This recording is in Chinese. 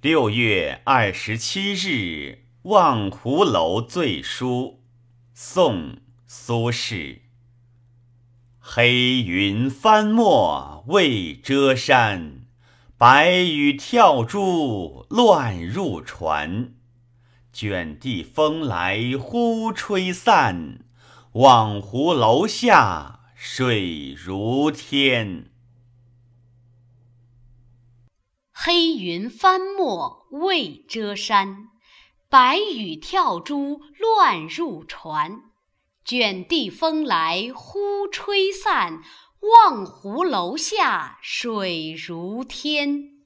六月二十七日，望湖楼醉书。宋·苏轼。黑云翻墨未遮山，白雨跳珠乱入船。卷地风来忽吹散，望湖楼下水如天。黑云翻墨未遮山，白雨跳珠乱入船。卷地风来忽吹散，望湖楼下水如天。